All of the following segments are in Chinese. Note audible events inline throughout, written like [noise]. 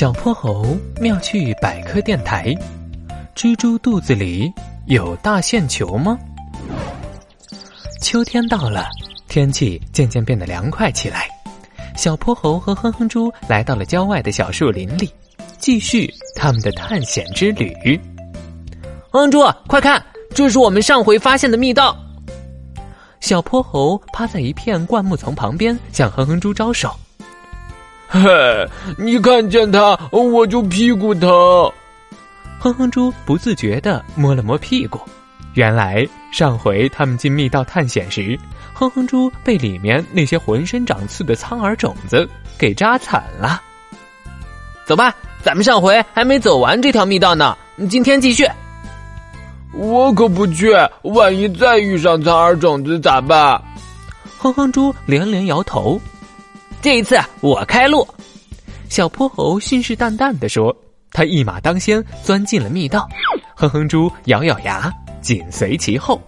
小泼猴妙趣百科电台：蜘蛛肚子里有大线球吗？秋天到了，天气渐渐变得凉快起来。小泼猴和哼哼猪来到了郊外的小树林里，继续他们的探险之旅。哼哼猪，快看，这是我们上回发现的密道。小泼猴趴在一片灌木丛旁边，向哼哼猪招手。嘿，你看见他，我就屁股疼。哼哼猪不自觉的摸了摸屁股，原来上回他们进密道探险时，哼哼猪被里面那些浑身长刺的苍耳种子给扎惨了。走吧，咱们上回还没走完这条密道呢，今天继续。我可不去，万一再遇上苍耳种子咋办？哼哼猪连连摇头。这一次我开路，小泼猴信誓旦旦地说：“他一马当先，钻进了密道。”哼哼猪咬咬牙，紧随其后。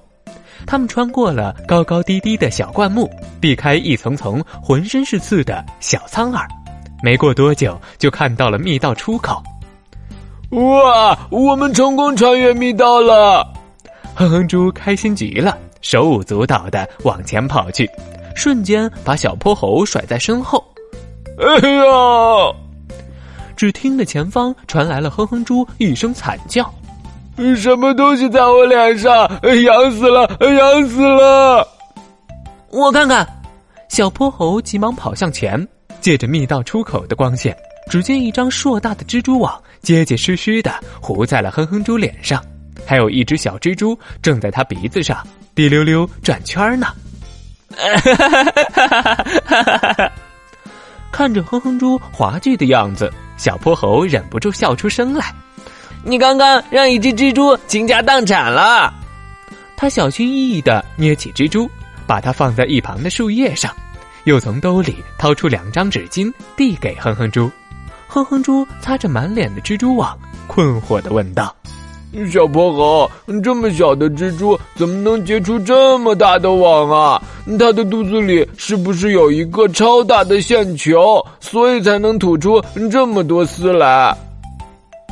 他们穿过了高高低低的小灌木，避开一层层浑身是刺的小苍耳。没过多久，就看到了密道出口。哇！我们成功穿越密道了！哼哼猪开心极了，手舞足蹈的往前跑去。瞬间把小泼猴甩在身后，哎呀！只听得前方传来了哼哼猪一声惨叫：“什么东西在我脸上？痒死了！痒死了！”我看看，小泼猴急忙跑向前，借着密道出口的光线，只见一张硕大的蜘蛛网结结实实的糊在了哼哼猪脸上，还有一只小蜘蛛正在他鼻子上滴溜溜转圈呢。[laughs] 看着哼哼猪滑稽的样子，小泼猴忍不住笑出声来。你刚刚让一只蜘蛛倾家荡产了。他小心翼翼的捏起蜘蛛，把它放在一旁的树叶上，又从兜里掏出两张纸巾递给哼哼猪。哼哼猪擦着满脸的蜘蛛网，困惑的问道。小泼猴，这么小的蜘蛛怎么能结出这么大的网啊？它的肚子里是不是有一个超大的线球，所以才能吐出这么多丝来？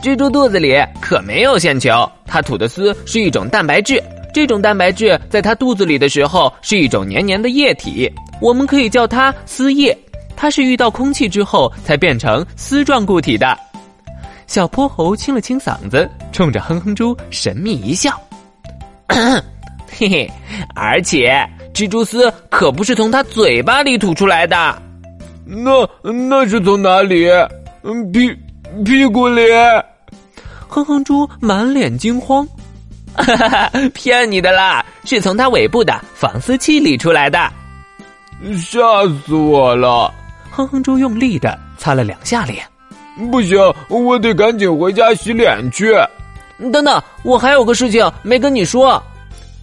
蜘蛛肚子里可没有线球，它吐的丝是一种蛋白质。这种蛋白质在它肚子里的时候是一种黏黏的液体，我们可以叫它丝液。它是遇到空气之后才变成丝状固体的。小泼猴清了清嗓子，冲着哼哼猪神秘一笑：“ [coughs] 嘿嘿，而且蜘蛛丝可不是从它嘴巴里吐出来的，那那是从哪里？嗯屁屁股里？”哼哼猪满脸惊慌：“哈哈，骗你的啦，是从它尾部的防丝器里出来的。”吓死我了！哼哼猪用力的擦了两下脸。不行，我得赶紧回家洗脸去。等等，我还有个事情没跟你说。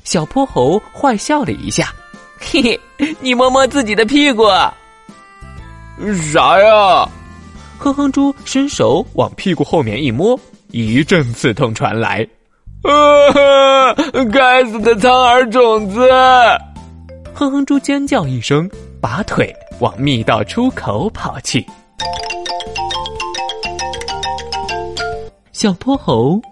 小泼猴坏笑了一下，嘿嘿，你摸摸自己的屁股。啥呀？哼哼猪伸手往屁股后面一摸，一阵刺痛传来。啊！[laughs] 该死的苍耳种子！哼哼猪尖叫一声，拔腿往密道出口跑去。小泼猴